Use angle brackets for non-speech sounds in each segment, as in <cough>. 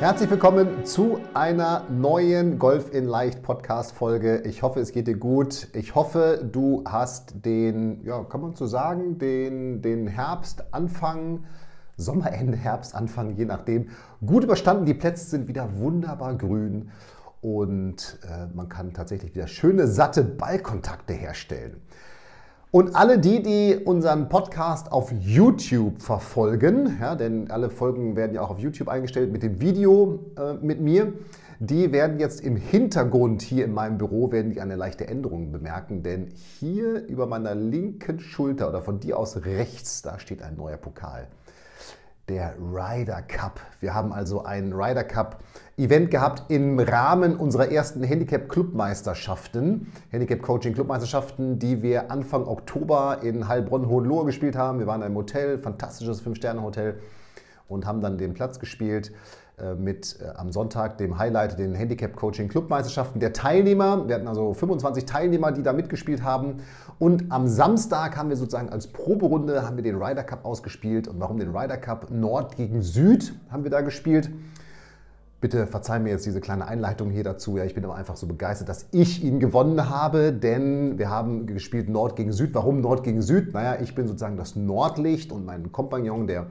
Herzlich willkommen zu einer neuen Golf in Leicht Podcast Folge. Ich hoffe, es geht dir gut. Ich hoffe, du hast den, ja, kann man so sagen, den, den Herbstanfang, Sommerende, Herbstanfang, je nachdem, gut überstanden. Die Plätze sind wieder wunderbar grün und äh, man kann tatsächlich wieder schöne, satte Ballkontakte herstellen. Und alle die, die unseren Podcast auf YouTube verfolgen, ja, denn alle Folgen werden ja auch auf YouTube eingestellt mit dem Video äh, mit mir, die werden jetzt im Hintergrund hier in meinem Büro werden die eine leichte Änderung bemerken, denn hier über meiner linken Schulter oder von dir aus rechts, da steht ein neuer Pokal der Ryder Cup. Wir haben also ein Ryder Cup Event gehabt im Rahmen unserer ersten Handicap Clubmeisterschaften, Handicap Coaching Clubmeisterschaften, die wir Anfang Oktober in Heilbronn Hohenlohe gespielt haben. Wir waren in einem Hotel, fantastisches Fünf-Sterne-Hotel und haben dann den Platz gespielt mit äh, am Sonntag dem Highlight den Handicap Coaching Clubmeisterschaften der Teilnehmer. Wir hatten also 25 Teilnehmer, die da mitgespielt haben. Und am Samstag haben wir sozusagen als Proberunde haben wir den Ryder Cup ausgespielt. Und warum den Ryder Cup? Nord gegen Süd haben wir da gespielt. Bitte verzeih mir jetzt diese kleine Einleitung hier dazu. Ja, ich bin aber einfach so begeistert, dass ich ihn gewonnen habe, denn wir haben gespielt Nord gegen Süd. Warum Nord gegen Süd? Naja, ich bin sozusagen das Nordlicht und mein Kompagnon, der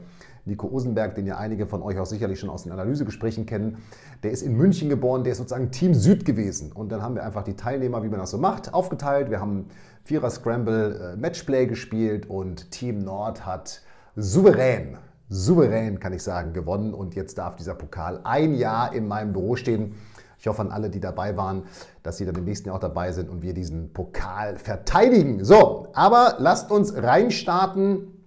Nico Osenberg, den ja einige von euch auch sicherlich schon aus den Analysegesprächen kennen, der ist in München geboren, der ist sozusagen Team Süd gewesen. Und dann haben wir einfach die Teilnehmer, wie man das so macht, aufgeteilt. Wir haben Vierer Scramble äh, Matchplay gespielt und Team Nord hat souverän, souverän kann ich sagen, gewonnen. Und jetzt darf dieser Pokal ein Jahr in meinem Büro stehen. Ich hoffe an alle, die dabei waren, dass sie dann im nächsten Jahr auch dabei sind und wir diesen Pokal verteidigen. So, aber lasst uns reinstarten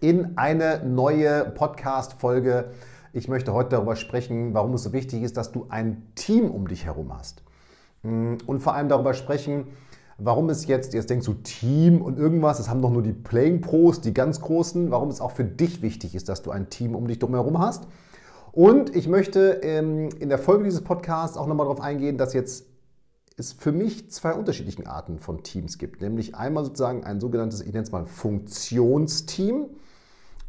in eine neue Podcast-Folge. Ich möchte heute darüber sprechen, warum es so wichtig ist, dass du ein Team um dich herum hast. Mm, und vor allem darüber sprechen, warum es jetzt, jetzt denkst du Team und irgendwas, das haben doch nur die Playing Pros, die ganz Großen, warum es auch für dich wichtig ist, dass du ein Team um dich drumherum hast. Und ich möchte ähm, in der Folge dieses Podcasts auch nochmal darauf eingehen, dass jetzt es für mich zwei unterschiedliche Arten von Teams gibt. Nämlich einmal sozusagen ein sogenanntes, ich nenne es mal Funktionsteam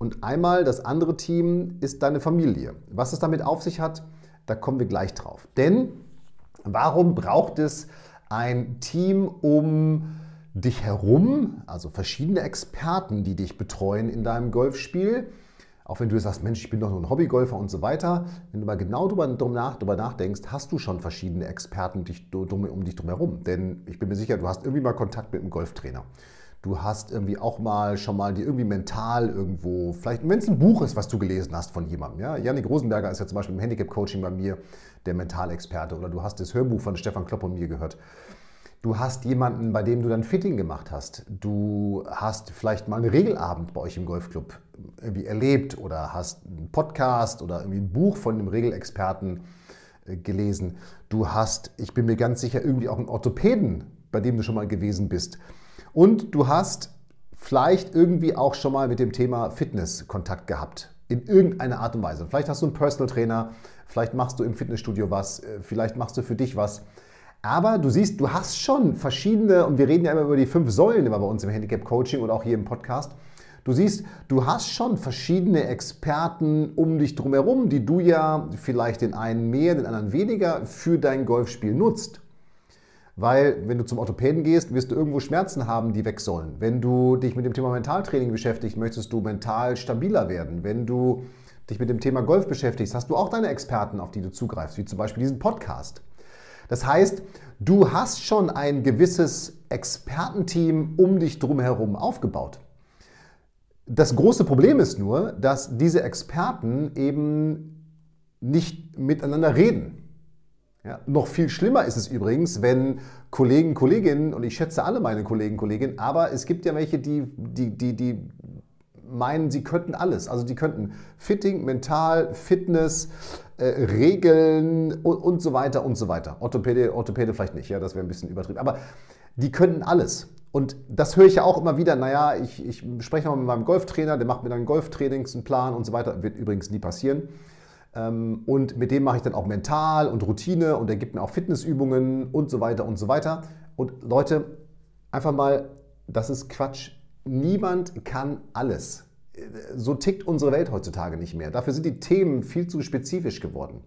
und einmal das andere Team ist deine Familie. Was es damit auf sich hat, da kommen wir gleich drauf. Denn warum braucht es ein Team um dich herum, also verschiedene Experten, die dich betreuen in deinem Golfspiel? Auch wenn du sagst, Mensch, ich bin doch nur ein Hobbygolfer und so weiter. Wenn du mal genau darüber, nachdenkst, hast du schon verschiedene Experten um dich, um drumherum. Denn ich bin mir sicher, du hast irgendwie mal Kontakt mit einem Golftrainer. Du hast irgendwie auch mal schon mal die irgendwie mental irgendwo, vielleicht, wenn es ein Buch ist, was du gelesen hast von jemandem. Ja? Janik Rosenberger ist ja zum Beispiel im Handicap-Coaching bei mir der Mentalexperte. Oder du hast das Hörbuch von Stefan Klopp und mir gehört. Du hast jemanden, bei dem du dann Fitting gemacht hast. Du hast vielleicht mal einen Regelabend bei euch im Golfclub irgendwie erlebt oder hast einen Podcast oder irgendwie ein Buch von einem Regelexperten äh, gelesen. Du hast, ich bin mir ganz sicher, irgendwie auch einen Orthopäden, bei dem du schon mal gewesen bist. Und du hast vielleicht irgendwie auch schon mal mit dem Thema Fitness Kontakt gehabt. In irgendeiner Art und Weise. Vielleicht hast du einen Personal Trainer, vielleicht machst du im Fitnessstudio was, äh, vielleicht machst du für dich was. Aber du siehst, du hast schon verschiedene, und wir reden ja immer über die fünf Säulen immer bei uns im Handicap Coaching und auch hier im Podcast. Du siehst, du hast schon verschiedene Experten um dich drumherum, die du ja vielleicht den einen mehr, den anderen weniger für dein Golfspiel nutzt. Weil, wenn du zum Orthopäden gehst, wirst du irgendwo Schmerzen haben, die weg sollen. Wenn du dich mit dem Thema Mentaltraining beschäftigst, möchtest du mental stabiler werden. Wenn du dich mit dem Thema Golf beschäftigst, hast du auch deine Experten, auf die du zugreifst, wie zum Beispiel diesen Podcast. Das heißt, du hast schon ein gewisses Expertenteam um dich drumherum aufgebaut. Das große Problem ist nur, dass diese Experten eben nicht miteinander reden. Ja, noch viel schlimmer ist es übrigens, wenn Kollegen, Kolleginnen, und ich schätze alle meine Kollegen, Kolleginnen, aber es gibt ja welche, die, die, die, die meinen, sie könnten alles. Also die könnten Fitting, Mental, Fitness, äh, Regeln und, und, so weiter und so weiter. Orthopäde, Orthopäde vielleicht nicht, ja, das wäre ein bisschen übertrieben. Aber die könnten alles. Und das höre ich ja auch immer wieder, naja, ich, ich spreche mal mit meinem Golftrainer, der macht mir dann einen Golftrainingsplan und so weiter. Wird übrigens nie passieren. Ähm, und mit dem mache ich dann auch mental und Routine und er gibt mir auch Fitnessübungen und so weiter und so weiter. Und Leute, einfach mal, das ist Quatsch. Niemand kann alles. So tickt unsere Welt heutzutage nicht mehr. Dafür sind die Themen viel zu spezifisch geworden.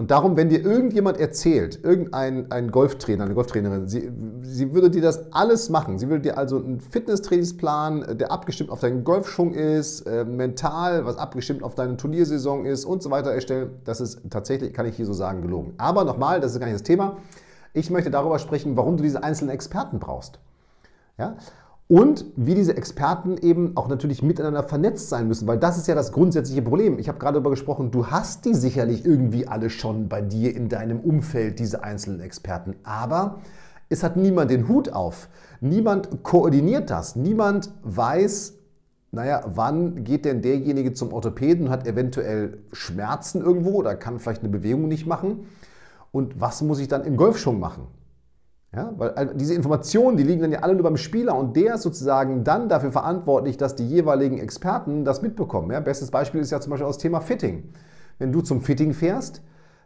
Und darum, wenn dir irgendjemand erzählt, irgendein ein Golftrainer, eine Golftrainerin, sie, sie würde dir das alles machen. Sie würde dir also einen Fitnesstrainingsplan, der abgestimmt auf deinen Golfschwung ist, äh, mental, was abgestimmt auf deine Turniersaison ist und so weiter erstellen. Das ist tatsächlich, kann ich hier so sagen, gelogen. Aber nochmal, das ist gar nicht das Thema. Ich möchte darüber sprechen, warum du diese einzelnen Experten brauchst. Ja? Und wie diese Experten eben auch natürlich miteinander vernetzt sein müssen, weil das ist ja das grundsätzliche Problem. Ich habe gerade darüber gesprochen, du hast die sicherlich irgendwie alle schon bei dir in deinem Umfeld, diese einzelnen Experten. Aber es hat niemand den Hut auf. Niemand koordiniert das. Niemand weiß, naja, wann geht denn derjenige zum Orthopäden und hat eventuell Schmerzen irgendwo oder kann vielleicht eine Bewegung nicht machen? Und was muss ich dann im Golfschwung machen? Ja, weil diese Informationen, die liegen dann ja alle nur beim Spieler und der ist sozusagen dann dafür verantwortlich, dass die jeweiligen Experten das mitbekommen. Ja, bestes Beispiel ist ja zum Beispiel das Thema Fitting. Wenn du zum Fitting fährst,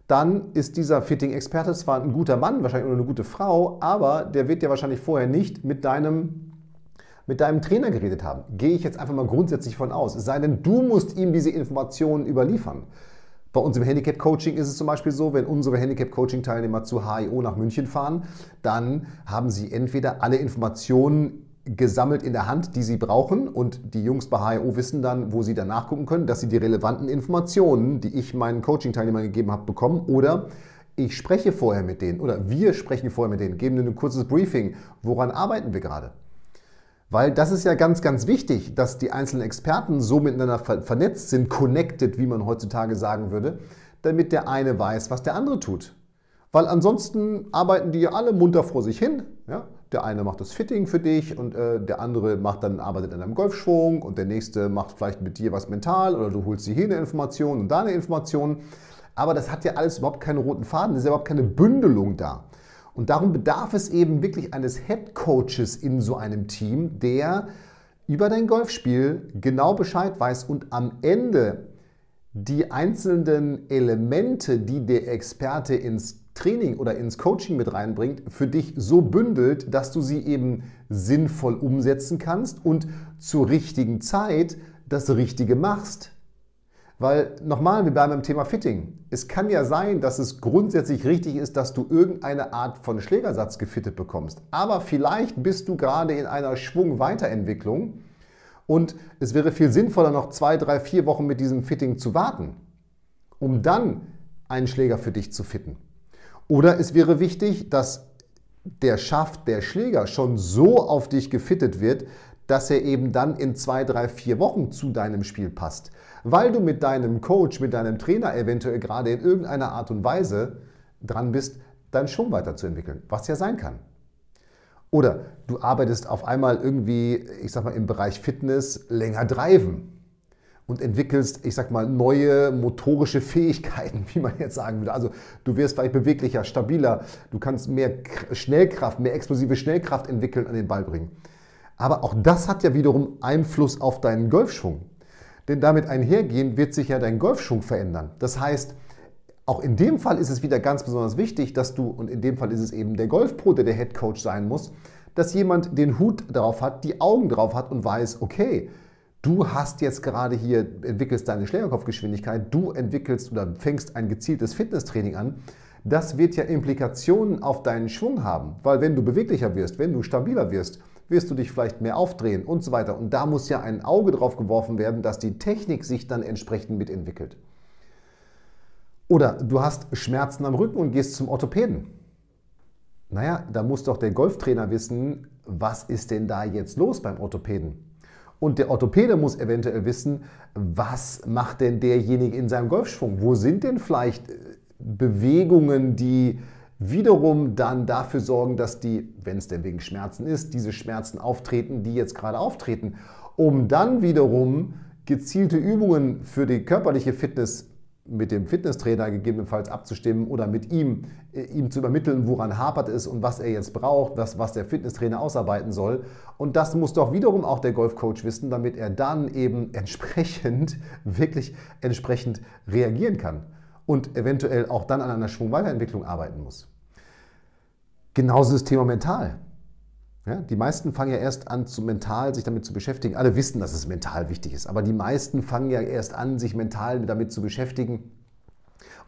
dann ist dieser Fitting-Experte zwar ein guter Mann, wahrscheinlich oder eine gute Frau, aber der wird ja wahrscheinlich vorher nicht mit deinem, mit deinem Trainer geredet haben. Gehe ich jetzt einfach mal grundsätzlich von aus. Es sei denn, du musst ihm diese Informationen überliefern. Bei uns im Handicap-Coaching ist es zum Beispiel so, wenn unsere Handicap-Coaching-Teilnehmer zu HIO nach München fahren, dann haben sie entweder alle Informationen gesammelt in der Hand, die sie brauchen und die Jungs bei HIO wissen dann, wo sie dann nachgucken können, dass sie die relevanten Informationen, die ich meinen Coaching-Teilnehmern gegeben habe, bekommen oder ich spreche vorher mit denen oder wir sprechen vorher mit denen, geben ihnen ein kurzes Briefing, woran arbeiten wir gerade. Weil das ist ja ganz, ganz wichtig, dass die einzelnen Experten so miteinander vernetzt sind, connected, wie man heutzutage sagen würde, damit der eine weiß, was der andere tut. Weil ansonsten arbeiten die ja alle munter vor sich hin. Ja? Der eine macht das Fitting für dich und äh, der andere macht dann, arbeitet an einem Golfschwung und der nächste macht vielleicht mit dir was mental oder du holst dir hier eine Information und da eine Information. Aber das hat ja alles überhaupt keine roten Faden, es ist ja überhaupt keine Bündelung da. Und darum bedarf es eben wirklich eines Head Coaches in so einem Team, der über dein Golfspiel genau Bescheid weiß und am Ende die einzelnen Elemente, die der Experte ins Training oder ins Coaching mit reinbringt, für dich so bündelt, dass du sie eben sinnvoll umsetzen kannst und zur richtigen Zeit das Richtige machst. Weil nochmal, wir bleiben beim Thema Fitting. Es kann ja sein, dass es grundsätzlich richtig ist, dass du irgendeine Art von Schlägersatz gefittet bekommst. Aber vielleicht bist du gerade in einer Schwungweiterentwicklung und es wäre viel sinnvoller, noch zwei, drei, vier Wochen mit diesem Fitting zu warten, um dann einen Schläger für dich zu fitten. Oder es wäre wichtig, dass der Schaft, der Schläger schon so auf dich gefittet wird, dass er eben dann in zwei, drei, vier Wochen zu deinem Spiel passt. Weil du mit deinem Coach, mit deinem Trainer eventuell gerade in irgendeiner Art und Weise dran bist, deinen Schwung weiterzuentwickeln, was ja sein kann. Oder du arbeitest auf einmal irgendwie, ich sag mal, im Bereich Fitness länger driven und entwickelst, ich sag mal, neue motorische Fähigkeiten, <laughs> wie man jetzt sagen würde. Also du wirst vielleicht beweglicher, stabiler, du kannst mehr Schnellkraft, mehr explosive Schnellkraft entwickeln, an den Ball bringen. Aber auch das hat ja wiederum Einfluss auf deinen Golfschwung. Denn damit einhergehend wird sich ja dein Golfschwung verändern. Das heißt, auch in dem Fall ist es wieder ganz besonders wichtig, dass du, und in dem Fall ist es eben der Golfpro, der der Head Coach sein muss, dass jemand den Hut drauf hat, die Augen drauf hat und weiß, okay, du hast jetzt gerade hier, entwickelst deine Schlägerkopfgeschwindigkeit, du entwickelst oder fängst ein gezieltes Fitnesstraining an. Das wird ja Implikationen auf deinen Schwung haben, weil wenn du beweglicher wirst, wenn du stabiler wirst, wirst du dich vielleicht mehr aufdrehen und so weiter. Und da muss ja ein Auge drauf geworfen werden, dass die Technik sich dann entsprechend mitentwickelt. Oder du hast Schmerzen am Rücken und gehst zum Orthopäden. Naja, da muss doch der Golftrainer wissen, was ist denn da jetzt los beim Orthopäden? Und der Orthopäde muss eventuell wissen, was macht denn derjenige in seinem Golfschwung? Wo sind denn vielleicht äh, Bewegungen, die wiederum dann dafür sorgen, dass die, wenn es denn wegen Schmerzen ist, diese Schmerzen auftreten, die jetzt gerade auftreten. um dann wiederum gezielte Übungen für die körperliche Fitness mit dem Fitnesstrainer gegebenenfalls abzustimmen oder mit ihm, äh, ihm zu übermitteln, woran hapert es und was er jetzt braucht, was, was der Fitnesstrainer ausarbeiten soll. Und das muss doch wiederum auch der Golfcoach wissen, damit er dann eben entsprechend, <laughs> wirklich entsprechend reagieren kann und eventuell auch dann an einer Schwungweiterentwicklung arbeiten muss. Genauso das Thema mental. Ja, die meisten fangen ja erst an, zu mental sich damit zu beschäftigen. Alle wissen, dass es mental wichtig ist, aber die meisten fangen ja erst an, sich mental damit zu beschäftigen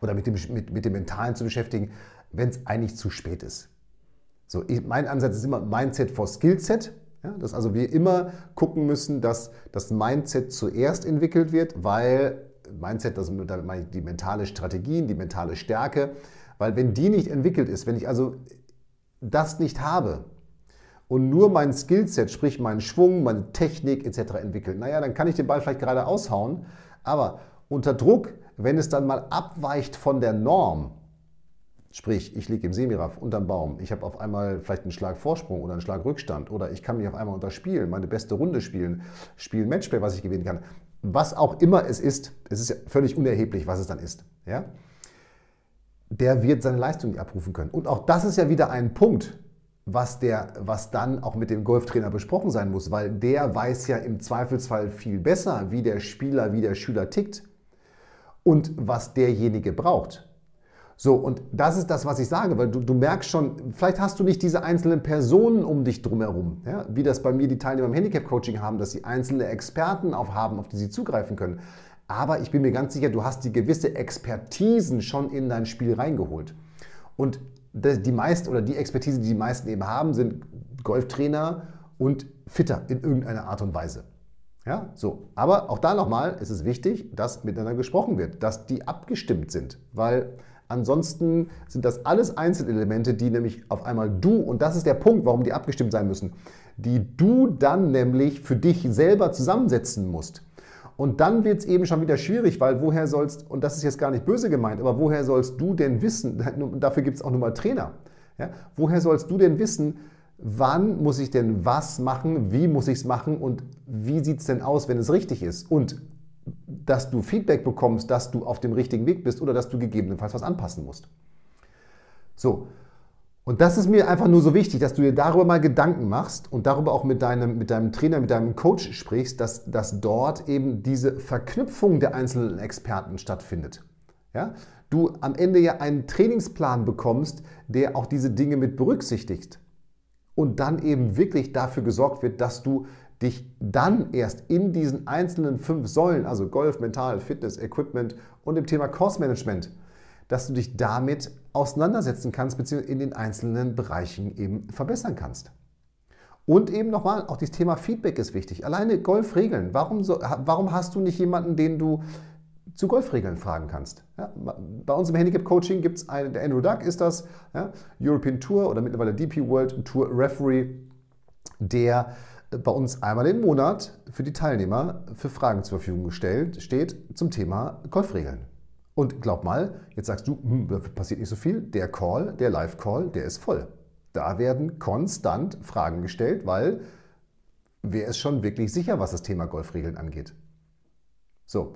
oder mit dem, mit, mit dem Mentalen zu beschäftigen, wenn es eigentlich zu spät ist. So, ich, mein Ansatz ist immer Mindset vor Skillset. Ja, dass also wir immer gucken müssen, dass das Mindset zuerst entwickelt wird, weil Mindset, das, damit meine ich die mentale Strategien, die mentale Stärke, weil wenn die nicht entwickelt ist, wenn ich also das nicht habe, und nur mein Skillset, sprich meinen Schwung, meine Technik etc. entwickelt, naja, dann kann ich den Ball vielleicht gerade aushauen, aber unter Druck, wenn es dann mal abweicht von der Norm, sprich ich liege im Semiraff unterm Baum, ich habe auf einmal vielleicht einen Schlag Vorsprung oder einen Schlag Rückstand. Oder ich kann mich auf einmal unterspielen, meine beste Runde spielen, spielen Matchplay, was ich gewinnen kann, was auch immer es ist, es ist ja völlig unerheblich, was es dann ist, ja, der wird seine Leistung nicht abrufen können. Und auch das ist ja wieder ein Punkt, was, der, was dann auch mit dem Golftrainer besprochen sein muss, weil der weiß ja im Zweifelsfall viel besser, wie der Spieler, wie der Schüler tickt und was derjenige braucht. So, und das ist das, was ich sage, weil du, du merkst schon, vielleicht hast du nicht diese einzelnen Personen um dich drumherum, ja, wie das bei mir die Teilnehmer im Handicap-Coaching haben, dass sie einzelne Experten auf haben, auf die sie zugreifen können. Aber ich bin mir ganz sicher, du hast die gewisse Expertisen schon in dein Spiel reingeholt. Und die meisten oder die Expertise, die die meisten eben haben, sind Golftrainer und Fitter in irgendeiner Art und Weise. Ja, so. Aber auch da nochmal ist es wichtig, dass miteinander gesprochen wird, dass die abgestimmt sind, weil ansonsten sind das alles Einzelelemente, die nämlich auf einmal du, und das ist der Punkt, warum die abgestimmt sein müssen, die du dann nämlich für dich selber zusammensetzen musst. Und dann wird es eben schon wieder schwierig, weil woher sollst, und das ist jetzt gar nicht böse gemeint, aber woher sollst du denn wissen, <laughs> dafür gibt es auch nur mal Trainer, ja? woher sollst du denn wissen, wann muss ich denn was machen, wie muss ich es machen und wie sieht es denn aus, wenn es richtig ist? Und dass du Feedback bekommst, dass du auf dem richtigen Weg bist oder dass du gegebenenfalls was anpassen musst. So, und das ist mir einfach nur so wichtig, dass du dir darüber mal Gedanken machst und darüber auch mit deinem, mit deinem Trainer, mit deinem Coach sprichst, dass, dass dort eben diese Verknüpfung der einzelnen Experten stattfindet. Ja? Du am Ende ja einen Trainingsplan bekommst, der auch diese Dinge mit berücksichtigt. Und dann eben wirklich dafür gesorgt wird, dass du dich dann erst in diesen einzelnen fünf Säulen, also Golf, Mental, Fitness, Equipment und dem Thema Course Management, dass du dich damit auseinandersetzen kannst, beziehungsweise in den einzelnen Bereichen eben verbessern kannst. Und eben nochmal, auch das Thema Feedback ist wichtig. Alleine Golfregeln. Warum, so, warum hast du nicht jemanden, den du zu Golfregeln fragen kannst? Ja, bei uns im Handicap-Coaching gibt es einen, der Andrew Duck ist das, ja, European Tour oder mittlerweile DP World Tour Referee, der bei uns einmal im Monat für die Teilnehmer für Fragen zur Verfügung gestellt steht zum Thema Golfregeln. Und glaub mal, jetzt sagst du, hm, passiert nicht so viel. Der Call, der Live-Call, der ist voll. Da werden konstant Fragen gestellt, weil wer ist schon wirklich sicher, was das Thema Golfregeln angeht? So.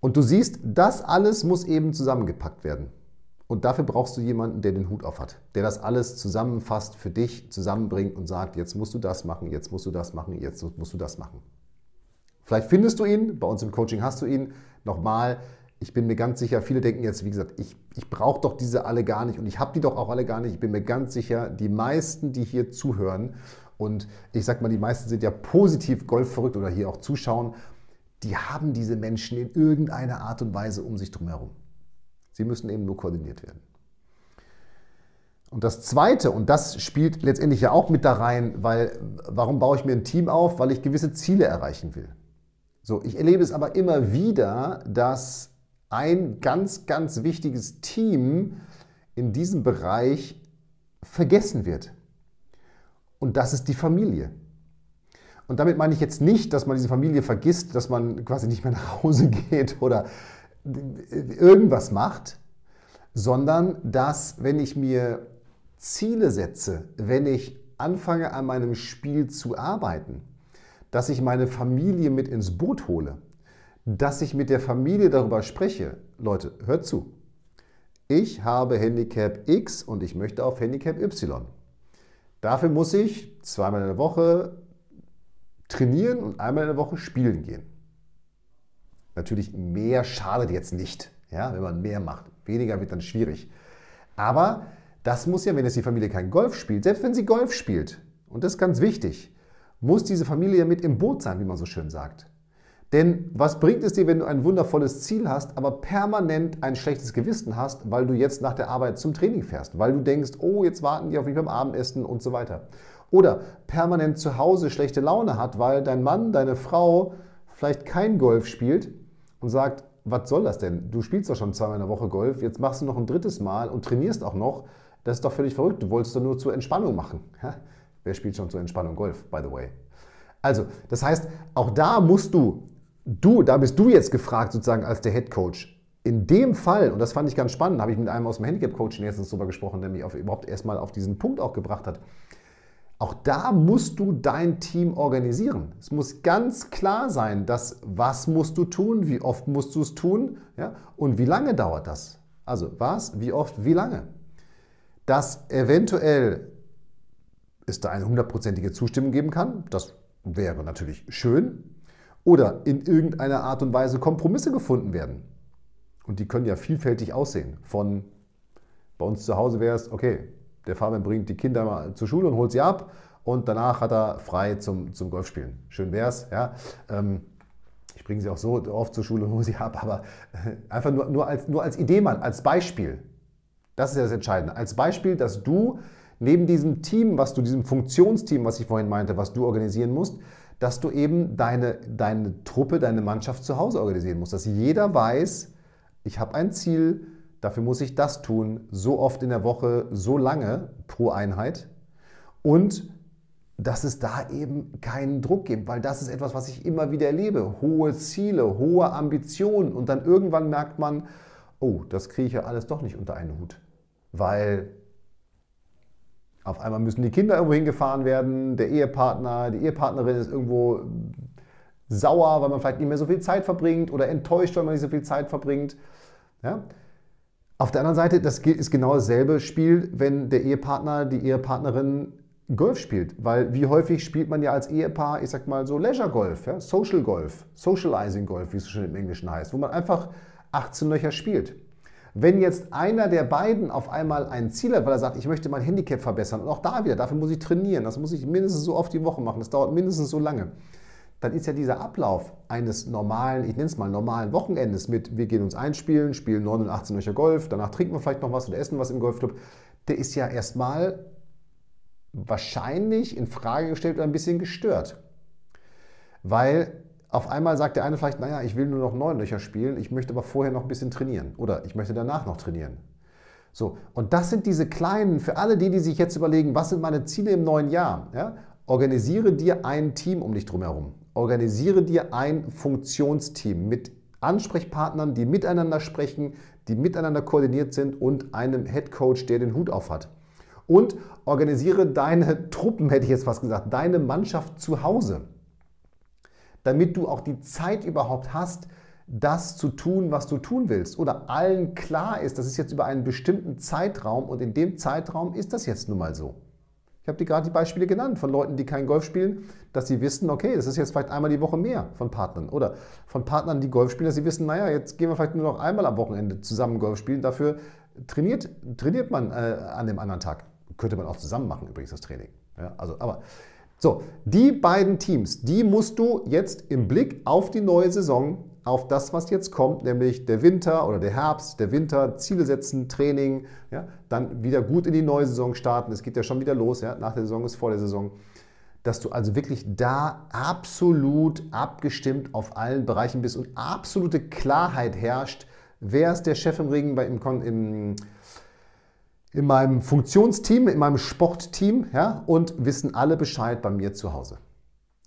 Und du siehst, das alles muss eben zusammengepackt werden. Und dafür brauchst du jemanden, der den Hut auf hat, der das alles zusammenfasst, für dich zusammenbringt und sagt, jetzt musst du das machen, jetzt musst du das machen, jetzt musst du das machen. Vielleicht findest du ihn, bei uns im Coaching hast du ihn. Nochmal, ich bin mir ganz sicher, viele denken jetzt, wie gesagt, ich, ich brauche doch diese alle gar nicht und ich habe die doch auch alle gar nicht. Ich bin mir ganz sicher, die meisten, die hier zuhören, und ich sage mal, die meisten sind ja positiv golfverrückt oder hier auch zuschauen, die haben diese Menschen in irgendeiner Art und Weise um sich herum. Sie müssen eben nur koordiniert werden. Und das Zweite, und das spielt letztendlich ja auch mit da rein, weil warum baue ich mir ein Team auf? Weil ich gewisse Ziele erreichen will. So, ich erlebe es aber immer wieder, dass ein ganz, ganz wichtiges Team in diesem Bereich vergessen wird. Und das ist die Familie. Und damit meine ich jetzt nicht, dass man diese Familie vergisst, dass man quasi nicht mehr nach Hause <laughs> geht oder irgendwas macht, sondern dass, wenn ich mir Ziele setze, wenn ich anfange an meinem Spiel zu arbeiten, dass ich meine Familie mit ins Boot hole, dass ich mit der Familie darüber spreche. Leute, hört zu. Ich habe Handicap X und ich möchte auf Handicap Y. Dafür muss ich zweimal in der Woche trainieren und einmal in der Woche spielen gehen. Natürlich mehr schadet jetzt nicht, ja, wenn man mehr macht. Weniger wird dann schwierig. Aber das muss ja, wenn jetzt die Familie kein Golf spielt, selbst wenn sie Golf spielt, und das ist ganz wichtig, muss diese Familie ja mit im Boot sein, wie man so schön sagt. Denn was bringt es dir, wenn du ein wundervolles Ziel hast, aber permanent ein schlechtes Gewissen hast, weil du jetzt nach der Arbeit zum Training fährst, weil du denkst, oh, jetzt warten die auf mich beim Abendessen und so weiter. Oder permanent zu Hause schlechte Laune hat, weil dein Mann, deine Frau vielleicht kein Golf spielt und sagt, was soll das denn? Du spielst doch schon zweimal in der Woche Golf, jetzt machst du noch ein drittes Mal und trainierst auch noch. Das ist doch völlig verrückt. Du wolltest doch nur zur Entspannung machen. Ja? Wer spielt schon zur Entspannung Golf, by the way? Also, das heißt, auch da musst du du, da bist du jetzt gefragt, sozusagen als der Head Coach. In dem Fall, und das fand ich ganz spannend, habe ich mit einem aus dem Handicap-Coaching letztens darüber gesprochen, der mich auf, überhaupt erstmal auf diesen Punkt auch gebracht hat. Auch da musst du dein Team organisieren. Es muss ganz klar sein, dass was musst du tun, wie oft musst du es tun ja, und wie lange dauert das. Also was, wie oft, wie lange. Dass eventuell es da eine hundertprozentige Zustimmung geben kann, das wäre natürlich schön oder in irgendeiner Art und Weise Kompromisse gefunden werden. Und die können ja vielfältig aussehen. Von bei uns zu Hause wäre es, okay, der Fabian bringt die Kinder mal zur Schule und holt sie ab und danach hat er frei zum, zum Golfspielen. Schön wäre es, ja. Ähm, ich bringe sie auch so oft zur Schule und hole sie ab, aber äh, einfach nur, nur, als, nur als Idee mal, als Beispiel. Das ist ja das Entscheidende. Als Beispiel, dass du neben diesem Team, was du, diesem Funktionsteam, was ich vorhin meinte, was du organisieren musst, dass du eben deine, deine Truppe, deine Mannschaft zu Hause organisieren musst. Dass jeder weiß, ich habe ein Ziel, dafür muss ich das tun, so oft in der Woche, so lange pro Einheit. Und dass es da eben keinen Druck gibt, weil das ist etwas, was ich immer wieder erlebe. Hohe Ziele, hohe Ambitionen und dann irgendwann merkt man, oh, das kriege ich ja alles doch nicht unter einen Hut, weil auf einmal müssen die Kinder irgendwo hingefahren werden, der Ehepartner, die Ehepartnerin ist irgendwo sauer, weil man vielleicht nicht mehr so viel Zeit verbringt oder enttäuscht, weil man nicht so viel Zeit verbringt. Ja? Auf der anderen Seite, das ist genau dasselbe Spiel, wenn der Ehepartner, die Ehepartnerin Golf spielt. Weil wie häufig spielt man ja als Ehepaar, ich sag mal so Leisure Golf, ja? Social Golf, Socializing Golf, wie es schon im Englischen heißt, wo man einfach 18 Löcher spielt. Wenn jetzt einer der beiden auf einmal ein Ziel hat, weil er sagt, ich möchte mein Handicap verbessern und auch da wieder, dafür muss ich trainieren, das muss ich mindestens so oft die Woche machen, das dauert mindestens so lange, dann ist ja dieser Ablauf eines normalen, ich nenne es mal normalen Wochenendes mit, wir gehen uns einspielen, spielen 9 und 18 Löcher Golf, danach trinken wir vielleicht noch was oder essen was im Golfclub, der ist ja erstmal wahrscheinlich in Frage gestellt oder ein bisschen gestört. Weil auf einmal sagt der eine vielleicht, naja, ich will nur noch neun Löcher spielen, ich möchte aber vorher noch ein bisschen trainieren oder ich möchte danach noch trainieren. So, und das sind diese kleinen, für alle die, die sich jetzt überlegen, was sind meine Ziele im neuen Jahr? Ja? Organisiere dir ein Team um dich drumherum. Organisiere dir ein Funktionsteam mit Ansprechpartnern, die miteinander sprechen, die miteinander koordiniert sind und einem Head Coach, der den Hut auf hat. Und organisiere deine <laughs> Truppen, hätte ich jetzt fast gesagt, deine Mannschaft zu Hause damit du auch die Zeit überhaupt hast, das zu tun, was du tun willst. Oder allen klar ist, das ist jetzt über einen bestimmten Zeitraum und in dem Zeitraum ist das jetzt nun mal so. Ich habe dir gerade die Beispiele genannt von Leuten, die kein Golf spielen, dass sie wissen, okay, das ist jetzt vielleicht einmal die Woche mehr von Partnern. Oder von Partnern, die Golf spielen, dass sie wissen, naja, jetzt gehen wir vielleicht nur noch einmal am Wochenende zusammen Golf spielen. Dafür trainiert, trainiert man äh, an dem anderen Tag. Könnte man auch zusammen machen, übrigens, das Training. Ja, also, aber so, die beiden Teams, die musst du jetzt im Blick auf die neue Saison, auf das, was jetzt kommt, nämlich der Winter oder der Herbst, der Winter, Ziele setzen, Training, ja, dann wieder gut in die neue Saison starten. Es geht ja schon wieder los, ja, nach der Saison ist vor der Saison. Dass du also wirklich da absolut abgestimmt auf allen Bereichen bist und absolute Klarheit herrscht. Wer ist der Chef im Ring bei, im, im in meinem Funktionsteam, in meinem Sportteam ja, und wissen alle Bescheid bei mir zu Hause.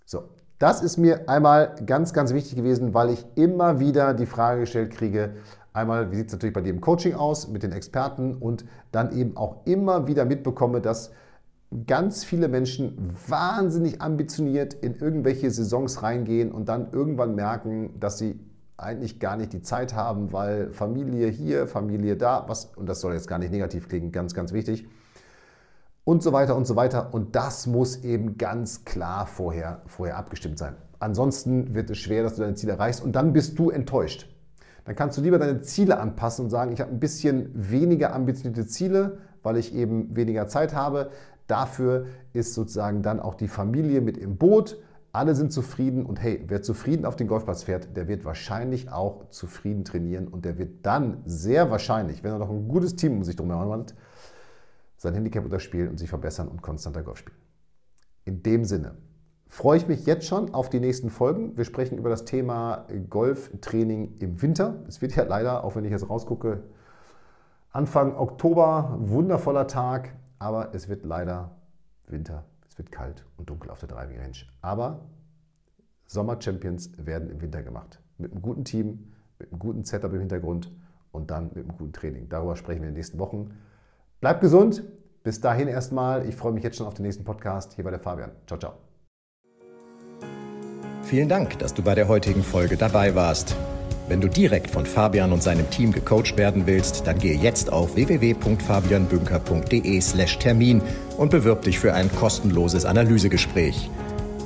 So, das ist mir einmal ganz, ganz wichtig gewesen, weil ich immer wieder die Frage gestellt kriege, einmal, wie sieht es natürlich bei dir im Coaching aus mit den Experten und dann eben auch immer wieder mitbekomme, dass ganz viele Menschen wahnsinnig ambitioniert in irgendwelche Saisons reingehen und dann irgendwann merken, dass sie eigentlich gar nicht die Zeit haben, weil Familie hier, Familie da, was, und das soll jetzt gar nicht negativ klingen, ganz, ganz wichtig, und so weiter und so weiter. Und das muss eben ganz klar vorher, vorher abgestimmt sein. Ansonsten wird es schwer, dass du deine Ziele erreichst und dann bist du enttäuscht. Dann kannst du lieber deine Ziele anpassen und sagen, ich habe ein bisschen weniger ambitionierte Ziele, weil ich eben weniger Zeit habe. Dafür ist sozusagen dann auch die Familie mit im Boot alle sind zufrieden und hey, wer zufrieden auf den Golfplatz fährt, der wird wahrscheinlich auch zufrieden trainieren und der wird dann sehr wahrscheinlich, wenn er noch ein gutes Team um sich drumherum hat, sein Handicap unterspielen und sich verbessern und konstanter Golf spielen. In dem Sinne freue ich mich jetzt schon auf die nächsten Folgen. Wir sprechen über das Thema Golftraining im Winter. Es wird ja leider, auch wenn ich jetzt rausgucke, Anfang Oktober, wundervoller Tag, aber es wird leider Winter es wird kalt und dunkel auf der Driving Range. Aber Sommer-Champions werden im Winter gemacht. Mit einem guten Team, mit einem guten Setup im Hintergrund und dann mit einem guten Training. Darüber sprechen wir in den nächsten Wochen. Bleibt gesund. Bis dahin erstmal. Ich freue mich jetzt schon auf den nächsten Podcast. Hier bei der Fabian. Ciao, ciao. Vielen Dank, dass du bei der heutigen Folge dabei warst. Wenn du direkt von Fabian und seinem Team gecoacht werden willst, dann gehe jetzt auf www.fabianbünker.de/termin und bewirb dich für ein kostenloses Analysegespräch.